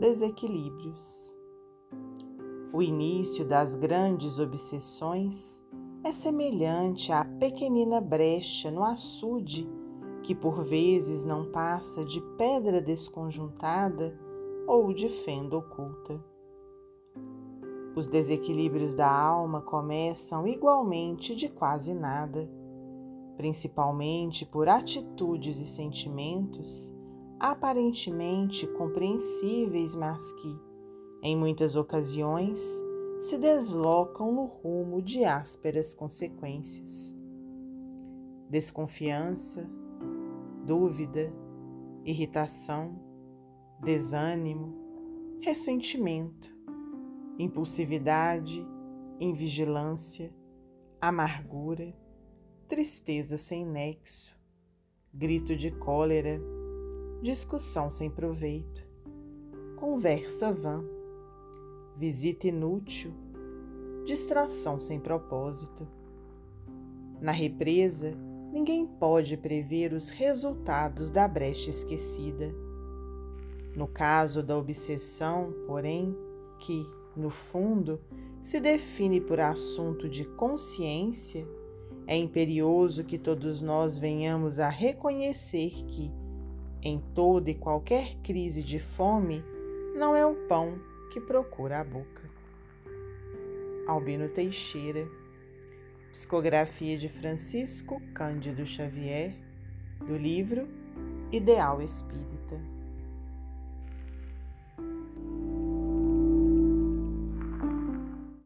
desequilíbrios. O início das grandes obsessões é semelhante à pequenina brecha no açude que por vezes não passa de pedra desconjuntada ou de fenda oculta. Os desequilíbrios da alma começam igualmente de quase nada, principalmente por atitudes e sentimentos aparentemente compreensíveis, mas que, em muitas ocasiões, se deslocam no rumo de ásperas consequências. Desconfiança, dúvida, irritação, desânimo, ressentimento, impulsividade, invigilância, amargura, tristeza sem nexo, grito de cólera, discussão sem proveito, conversa vã, visita inútil, distração sem propósito. Na represa, ninguém pode prever os resultados da brecha esquecida. No caso da obsessão, porém, que, no fundo, se define por assunto de consciência, é imperioso que todos nós venhamos a reconhecer que, em toda e qualquer crise de fome, não é o pão que procura a boca. Albino Teixeira Psicografia de Francisco Cândido Xavier, do livro Ideal Espírita.